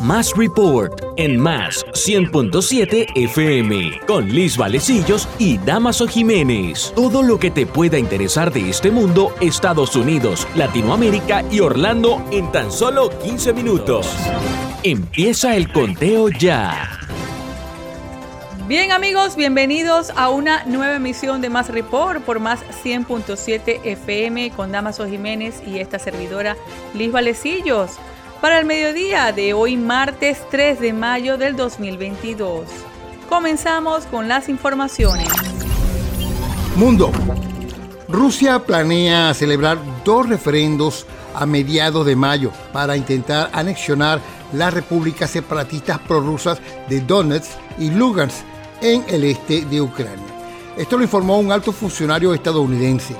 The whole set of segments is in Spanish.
Más Report en Más 100.7 FM con Liz Valecillos y Damaso Jiménez. Todo lo que te pueda interesar de este mundo, Estados Unidos, Latinoamérica y Orlando en tan solo 15 minutos. Empieza el conteo ya. Bien amigos, bienvenidos a una nueva emisión de Más Report por Más 100.7 FM con Damaso Jiménez y esta servidora Liz Valecillos para el mediodía de hoy martes 3 de mayo del 2022. Comenzamos con las informaciones. Mundo. Rusia planea celebrar dos referendos a mediados de mayo para intentar anexionar las repúblicas separatistas prorrusas de Donetsk y Lugansk en el este de Ucrania. Esto lo informó un alto funcionario estadounidense.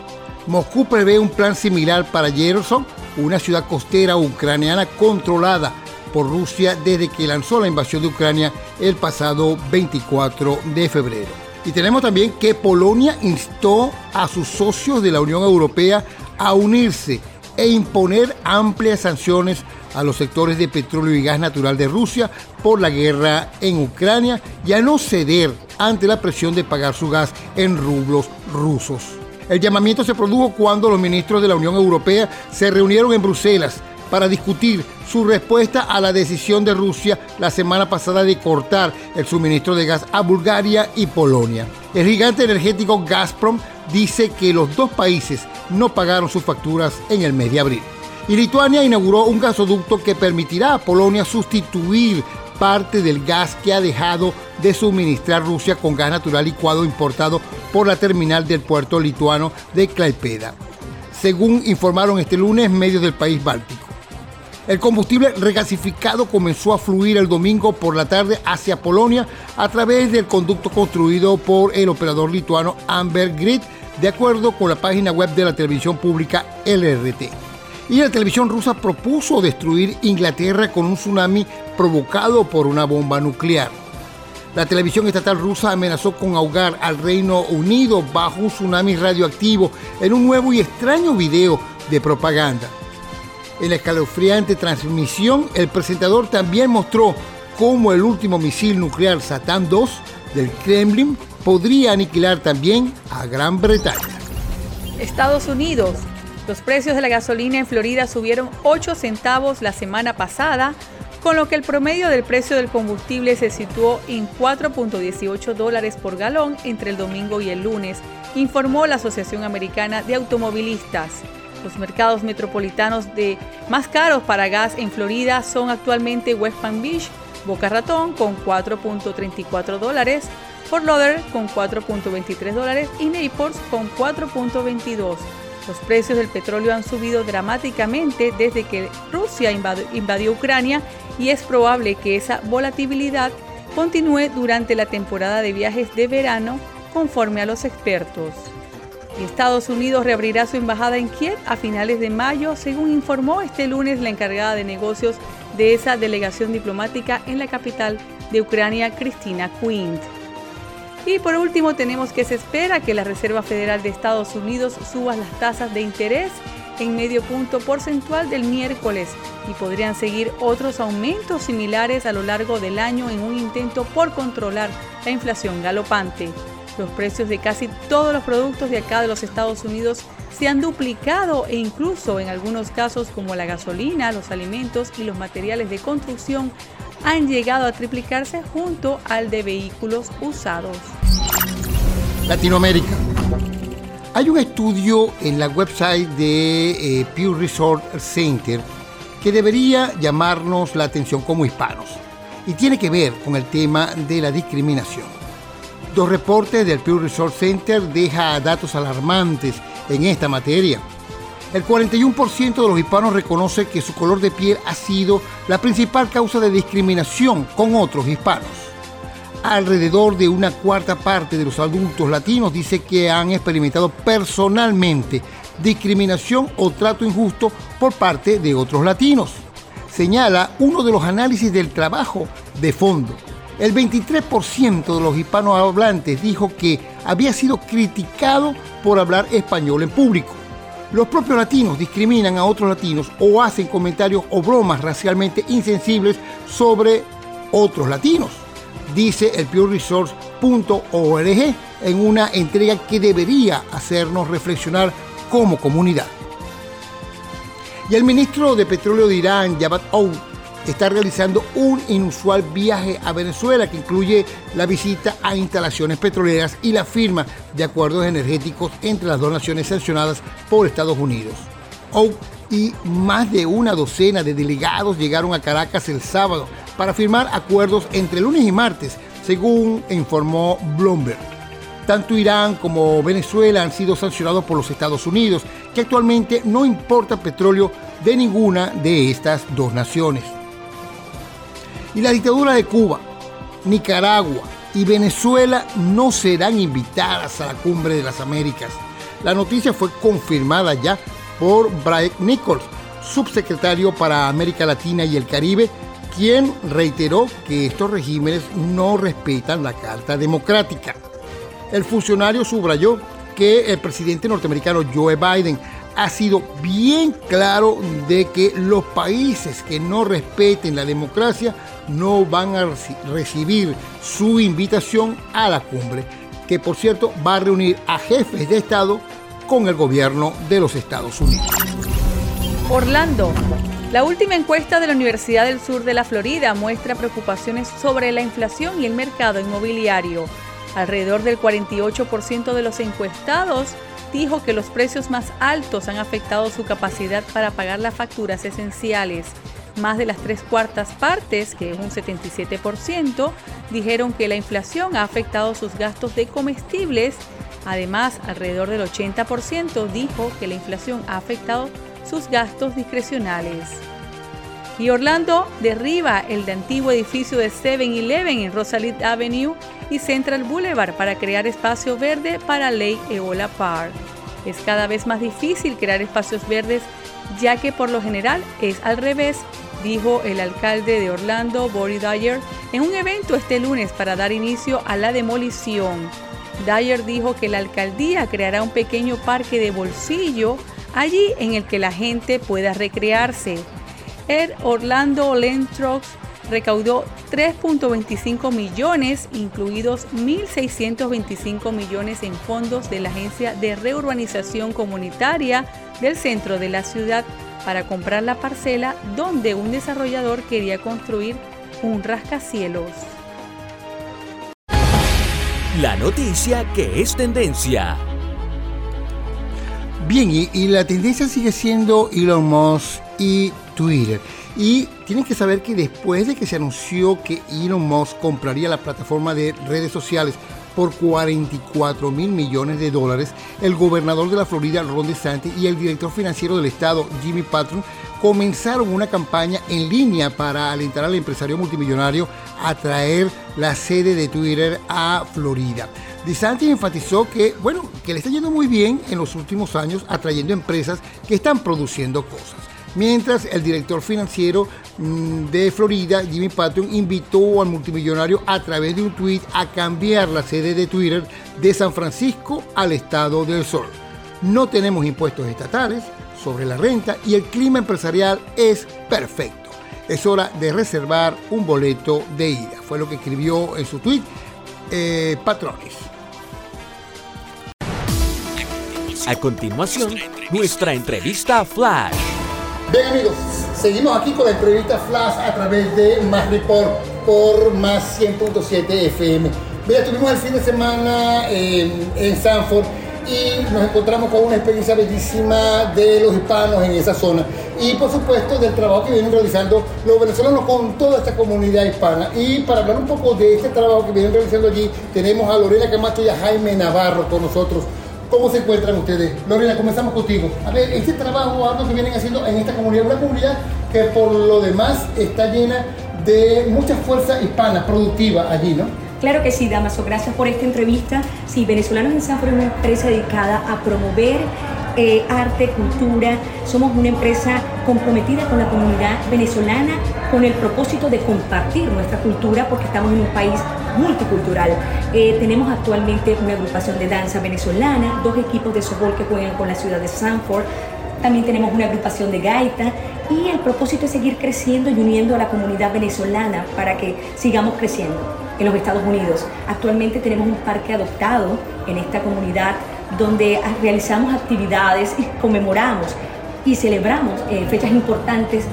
Moscú prevé un plan similar para Yerson una ciudad costera ucraniana controlada por Rusia desde que lanzó la invasión de Ucrania el pasado 24 de febrero. Y tenemos también que Polonia instó a sus socios de la Unión Europea a unirse e imponer amplias sanciones a los sectores de petróleo y gas natural de Rusia por la guerra en Ucrania y a no ceder ante la presión de pagar su gas en rublos rusos. El llamamiento se produjo cuando los ministros de la Unión Europea se reunieron en Bruselas para discutir su respuesta a la decisión de Rusia la semana pasada de cortar el suministro de gas a Bulgaria y Polonia. El gigante energético Gazprom dice que los dos países no pagaron sus facturas en el mes de abril. Y Lituania inauguró un gasoducto que permitirá a Polonia sustituir parte del gas que ha dejado de suministrar Rusia con gas natural licuado importado por la terminal del puerto lituano de Klaipeda, según informaron este lunes medios del país báltico. El combustible regasificado comenzó a fluir el domingo por la tarde hacia Polonia a través del conducto construido por el operador lituano Amber Grid, de acuerdo con la página web de la televisión pública LRT y la televisión rusa propuso destruir Inglaterra con un tsunami provocado por una bomba nuclear. La televisión estatal rusa amenazó con ahogar al Reino Unido bajo un tsunami radioactivo en un nuevo y extraño video de propaganda. En la escalofriante transmisión, el presentador también mostró cómo el último misil nuclear Satan II del Kremlin podría aniquilar también a Gran Bretaña. Estados Unidos los precios de la gasolina en Florida subieron 8 centavos la semana pasada, con lo que el promedio del precio del combustible se situó en 4.18 dólares por galón entre el domingo y el lunes, informó la Asociación Americana de Automovilistas. Los mercados metropolitanos de más caros para gas en Florida son actualmente West Palm Beach, Boca Ratón con 4.34 dólares, Fort Lauderdale con 4.23 dólares y Naples con 4.22. Los precios del petróleo han subido dramáticamente desde que Rusia invadió Ucrania y es probable que esa volatilidad continúe durante la temporada de viajes de verano, conforme a los expertos. Estados Unidos reabrirá su embajada en Kiev a finales de mayo, según informó este lunes la encargada de negocios de esa delegación diplomática en la capital de Ucrania, Cristina Quint. Y por último tenemos que se espera que la Reserva Federal de Estados Unidos suba las tasas de interés en medio punto porcentual del miércoles y podrían seguir otros aumentos similares a lo largo del año en un intento por controlar la inflación galopante. Los precios de casi todos los productos de acá de los Estados Unidos se han duplicado e incluso en algunos casos como la gasolina, los alimentos y los materiales de construcción han llegado a triplicarse junto al de vehículos usados. Latinoamérica. Hay un estudio en la website de eh, Pew Resort Center que debería llamarnos la atención como hispanos y tiene que ver con el tema de la discriminación. Dos reportes del Pew Resort Center deja datos alarmantes en esta materia. El 41% de los hispanos reconoce que su color de piel ha sido la principal causa de discriminación con otros hispanos. Alrededor de una cuarta parte de los adultos latinos dice que han experimentado personalmente discriminación o trato injusto por parte de otros latinos. Señala uno de los análisis del trabajo de fondo. El 23% de los hispanos hablantes dijo que había sido criticado por hablar español en público Los propios latinos discriminan a otros latinos o hacen comentarios o bromas racialmente insensibles sobre otros latinos, dice el PureResource.org en una entrega que debería hacernos reflexionar como comunidad. Y el ministro de Petróleo de Irán, Javad Oud, está realizando un inusual viaje a Venezuela que incluye la visita a instalaciones petroleras y la firma de acuerdos energéticos entre las dos naciones sancionadas por Estados Unidos. Oud y más de una docena de delegados llegaron a Caracas el sábado para firmar acuerdos entre lunes y martes, según informó Bloomberg. Tanto Irán como Venezuela han sido sancionados por los Estados Unidos, que actualmente no importa petróleo de ninguna de estas dos naciones. Y la dictadura de Cuba, Nicaragua y Venezuela no serán invitadas a la cumbre de las Américas. La noticia fue confirmada ya por Brian Nichols, subsecretario para América Latina y el Caribe, quien reiteró que estos regímenes no respetan la Carta Democrática. El funcionario subrayó que el presidente norteamericano Joe Biden ha sido bien claro de que los países que no respeten la democracia no van a recibir su invitación a la cumbre, que por cierto va a reunir a jefes de Estado con el gobierno de los Estados Unidos. Orlando. La última encuesta de la Universidad del Sur de la Florida muestra preocupaciones sobre la inflación y el mercado inmobiliario. Alrededor del 48% de los encuestados dijo que los precios más altos han afectado su capacidad para pagar las facturas esenciales. Más de las tres cuartas partes, que es un 77%, dijeron que la inflación ha afectado sus gastos de comestibles. Además, alrededor del 80% dijo que la inflación ha afectado sus gastos discrecionales. Y Orlando derriba el de antiguo edificio de 7-Eleven en Rosalind Avenue y Central Boulevard para crear espacio verde para Ley Eola Park. Es cada vez más difícil crear espacios verdes ya que por lo general es al revés, dijo el alcalde de Orlando, Boris Dyer, en un evento este lunes para dar inicio a la demolición. Dyer dijo que la alcaldía creará un pequeño parque de bolsillo allí en el que la gente pueda recrearse. El Orlando Land recaudó 3.25 millones, incluidos 1.625 millones en fondos de la Agencia de Reurbanización Comunitaria del centro de la ciudad para comprar la parcela donde un desarrollador quería construir un rascacielos. La noticia que es tendencia. Bien, y, y la tendencia sigue siendo Elon Musk y Twitter. Y tienen que saber que después de que se anunció que Elon Musk compraría la plataforma de redes sociales por 44 mil millones de dólares, el gobernador de la Florida, Ron DeSantis, y el director financiero del estado, Jimmy Patron, comenzaron una campaña en línea para alentar al empresario multimillonario a traer la sede de Twitter a Florida. DeSantis enfatizó que, bueno, que le está yendo muy bien en los últimos años atrayendo empresas que están produciendo cosas mientras el director financiero mm, de Florida, Jimmy Patton, invitó al multimillonario a través de un tweet a cambiar la sede de Twitter de San Francisco al estado del Sol. No tenemos impuestos estatales sobre la renta y el clima empresarial es perfecto. Es hora de reservar un boleto de ida. Fue lo que escribió en su tweet eh, Patronis. A continuación, nuestra entrevista Flash. Bien amigos, seguimos aquí con la entrevista Flash a través de Más Report por Más 100.7 FM. Mira, tuvimos el fin de semana en, en Sanford y nos encontramos con una experiencia bellísima de los hispanos en esa zona y por supuesto del trabajo que vienen realizando los venezolanos con toda esta comunidad hispana. Y para hablar un poco de este trabajo que vienen realizando allí, tenemos a Lorena Camacho y a Jaime Navarro con nosotros. ¿Cómo se encuentran ustedes? Lorena, comenzamos contigo. A ver, este trabajo, algo que vienen haciendo en esta comunidad, una comunidad que por lo demás está llena de mucha fuerza hispana, productiva allí, ¿no? Claro que sí, Damaso. Gracias por esta entrevista. Sí, Venezolanos en Sanford es una empresa dedicada a promover eh, arte, cultura. Somos una empresa comprometida con la comunidad venezolana con el propósito de compartir nuestra cultura porque estamos en un país multicultural. Eh, tenemos actualmente una agrupación de danza venezolana, dos equipos de softball que juegan con la ciudad de Sanford, también tenemos una agrupación de gaita y el propósito es seguir creciendo y uniendo a la comunidad venezolana para que sigamos creciendo en los Estados Unidos. Actualmente tenemos un parque adoptado en esta comunidad donde realizamos actividades y conmemoramos y celebramos eh, fechas importantes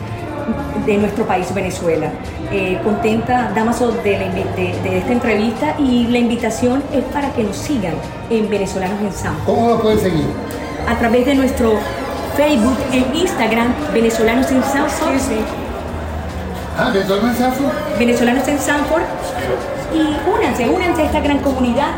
de nuestro país Venezuela. Eh, contenta, Damaso, de, de, esta entrevista y la invitación es para que nos sigan en Venezolanos en San. ¿Cómo lo pueden seguir? A través de nuestro Facebook e Instagram, Venezolanos en Sanford. Ah, Venezolanos en Sanford. Venezolanos en Sanford. Y únanse, únanse a esta gran comunidad.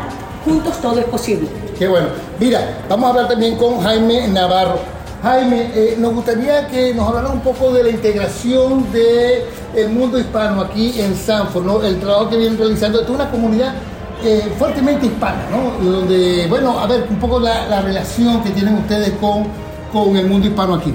Juntos todo es posible. Qué bueno. Mira, vamos a hablar también con Jaime Navarro. Jaime, eh, nos gustaría que nos hablara un poco de la integración del el mundo hispano aquí en Sanford, ¿no? El trabajo que vienen realizando. Es una comunidad eh, fuertemente hispana, ¿no? Donde, bueno, a ver, un poco la, la relación que tienen ustedes con con el mundo hispano aquí.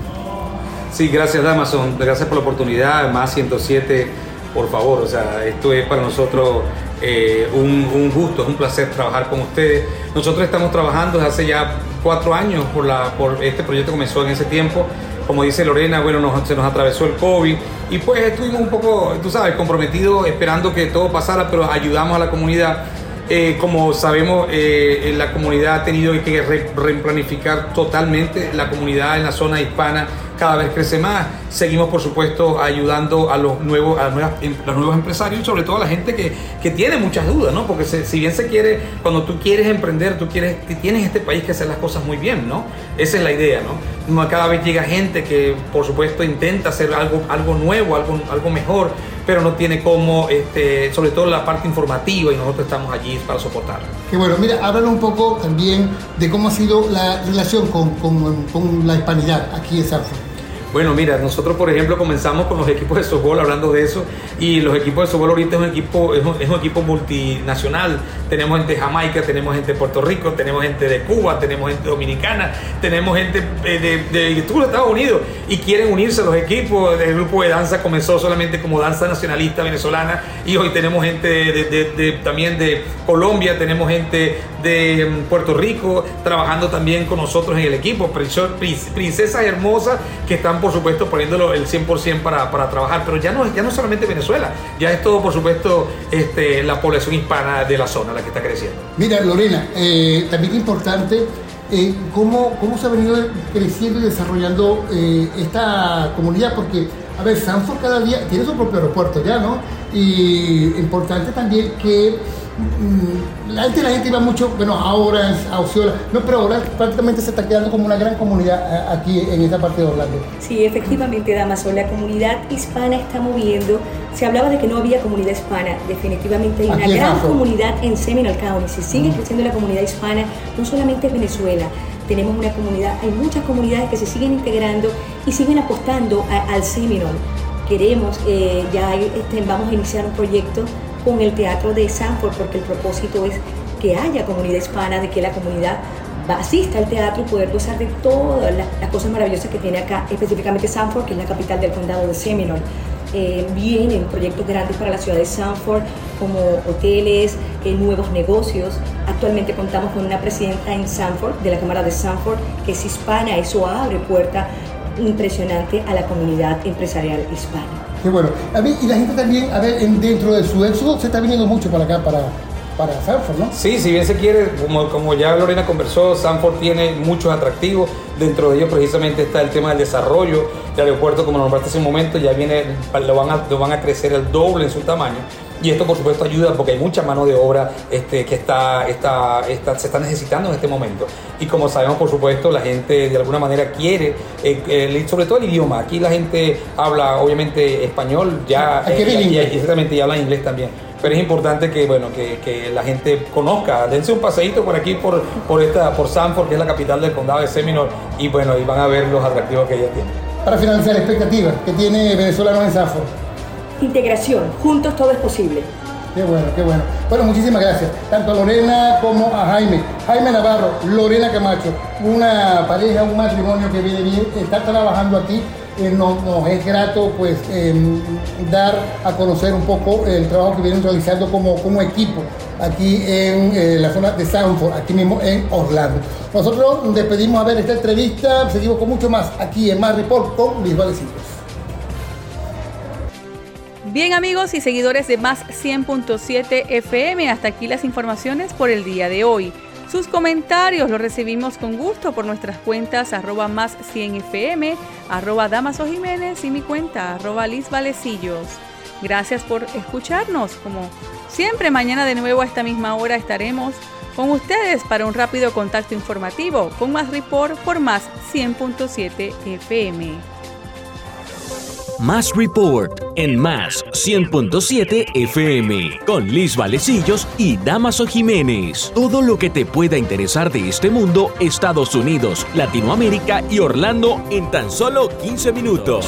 Sí, gracias Amazon, gracias por la oportunidad, más 107, por favor, o sea, esto es para nosotros eh, un, gusto, es un placer trabajar con ustedes. Nosotros estamos trabajando desde hace ya cuatro años por, la, por este proyecto comenzó en ese tiempo. Como dice Lorena, bueno, se nos atravesó el COVID y pues estuvimos un poco, tú sabes, comprometidos esperando que todo pasara, pero ayudamos a la comunidad eh, como sabemos, eh, la comunidad ha tenido que replanificar totalmente la comunidad en la zona hispana cada vez crece más. Seguimos, por supuesto, ayudando a los nuevos, a em, los empresarios y sobre todo a la gente que, que tiene muchas dudas, ¿no? Porque si bien se quiere, cuando tú quieres emprender, tú quieres, tienes este país que hacer las cosas muy bien, ¿no? Esa es la idea, ¿no? Cada vez llega gente que, por supuesto, intenta hacer algo, algo nuevo, algo, algo mejor, pero no tiene cómo, este, sobre todo la parte informativa y nosotros estamos allí para soportar. Qué bueno, mira, háblanos un poco también de cómo ha sido la relación con, con, con la hispanidad aquí en Sanford. Bueno, mira, nosotros por ejemplo comenzamos con los equipos de softball hablando de eso y los equipos de softball ahorita es un equipo, es un, equipo multinacional. Tenemos gente de Jamaica, tenemos gente de Puerto Rico, tenemos gente de Cuba, tenemos gente dominicana, tenemos gente de, de, Estados Unidos y quieren unirse a los equipos. El grupo de danza comenzó solamente como danza nacionalista venezolana y hoy tenemos gente de, también de Colombia, tenemos gente de mm, Puerto Rico trabajando también con nosotros en el equipo. Princesas hermosas que están por supuesto, poniéndolo el 100% para, para trabajar, pero ya no, ya no solamente Venezuela, ya es todo, por supuesto, este, la población hispana de la zona la que está creciendo. Mira, Lorena, eh, también importante eh, cómo, cómo se ha venido creciendo y desarrollando eh, esta comunidad, porque, a ver, Sanford cada día tiene su propio aeropuerto ya, ¿no? Y importante también que Mm, la gente, la gente iba mucho, bueno, ahora a Osceola, no, pero ahora prácticamente se está quedando como una gran comunidad eh, aquí en esta parte de Orlando. Sí, efectivamente, Damaso, la comunidad hispana está moviendo. Se hablaba de que no había comunidad hispana, definitivamente hay una gran comunidad en Seminole County. Se sigue creciendo la comunidad hispana, no solamente en Venezuela, tenemos una comunidad, hay muchas comunidades que se siguen integrando y siguen apostando al Seminole. Queremos, eh, ya este, vamos a iniciar un proyecto con el Teatro de Sanford, porque el propósito es que haya comunidad hispana, de que la comunidad asista al teatro y poder gozar de todas las, cosas maravillosas que tiene acá, específicamente Sanford, que es la capital del condado de Seminole. Eh, vienen proyectos grandes para la ciudad de Sanford, como hoteles, eh, nuevos negocios. Actualmente contamos con una presidenta en Sanford, de la Cámara de Sanford, que es hispana. Eso abre puerta impresionante a la comunidad empresarial hispana. Qué bueno. A mí, y la gente también, a ver, dentro de su éxodo se está viniendo mucho para acá, para, para Sanford, ¿no? Sí, si bien se quiere, como, como ya Lorena conversó, Sanford tiene muchos atractivos. Dentro de ellos precisamente está el tema del desarrollo. El aeropuerto, como nombraste hace un momento, ya viene, lo van, a, lo van a crecer el doble en su tamaño. Y esto por supuesto ayuda porque hay mucha mano de obra este, que está, está, se está necesitando en este momento. Y como sabemos por supuesto la gente de alguna manera quiere, eh, sobre todo el idioma. Aquí la gente habla obviamente español, ya, eh, y, exactamente, y habla inglés también pero es importante que bueno que, que, la gente conozca dense un paseíto por aquí por por esta por Sanford que es la capital del condado de Seminole y bueno y van a ver los atractivos que ella tiene para finalizar la expectativa que tiene venezolano en Sanford integración, juntos todo es posible. Qué bueno, qué bueno. Bueno, muchísimas gracias. Tanto a Lorena como a Jaime. Jaime Navarro, Lorena Camacho, una pareja, un matrimonio que viene bien, está trabajando aquí. Eh, nos, es grato pues em, dar a conocer un poco el trabajo que vienen realizando como, como equipo aquí en eh, la zona de Sanford, aquí mismo en Orlando. Nosotros despedimos a ver esta entrevista, seguimos con mucho más aquí en Más Report con Luis Valecillos. Bien amigos y seguidores de Más 100.7 FM, hasta aquí las informaciones por el día de hoy. Sus comentarios los recibimos con gusto por nuestras cuentas arroba más 100 FM, arroba Damaso Jiménez y mi cuenta arroba Liz Valecillos. Gracias por escucharnos. Como siempre, mañana de nuevo a esta misma hora estaremos con ustedes para un rápido contacto informativo con más report por más 100.7 FM. Más Report en Más 100.7 FM con Liz Valecillos y Damaso Jiménez. Todo lo que te pueda interesar de este mundo, Estados Unidos, Latinoamérica y Orlando en tan solo 15 minutos.